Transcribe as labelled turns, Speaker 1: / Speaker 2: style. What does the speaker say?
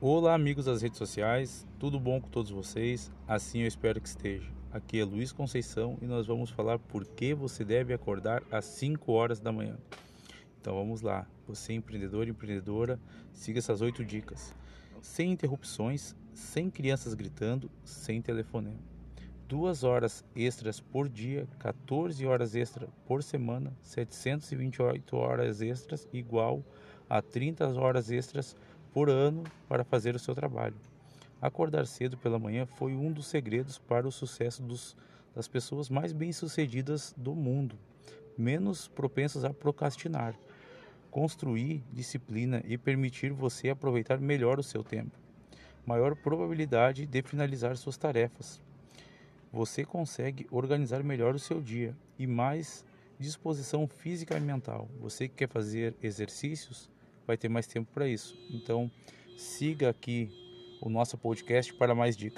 Speaker 1: Olá, amigos das redes sociais, tudo bom com todos vocês? Assim eu espero que esteja. Aqui é Luiz Conceição e nós vamos falar por que você deve acordar às 5 horas da manhã. Então vamos lá, você empreendedor e empreendedora, siga essas oito dicas. Sem interrupções, sem crianças gritando, sem telefonema. Duas horas extras por dia, 14 horas extras por semana, 728 horas extras igual a 30 horas extras por ano para fazer o seu trabalho. Acordar cedo pela manhã foi um dos segredos para o sucesso dos, das pessoas mais bem-sucedidas do mundo, menos propensas a procrastinar. Construir disciplina e permitir você aproveitar melhor o seu tempo. Maior probabilidade de finalizar suas tarefas. Você consegue organizar melhor o seu dia e mais disposição física e mental. Você que quer fazer exercícios, vai ter mais tempo para isso. Então, siga aqui o nosso podcast para mais dicas.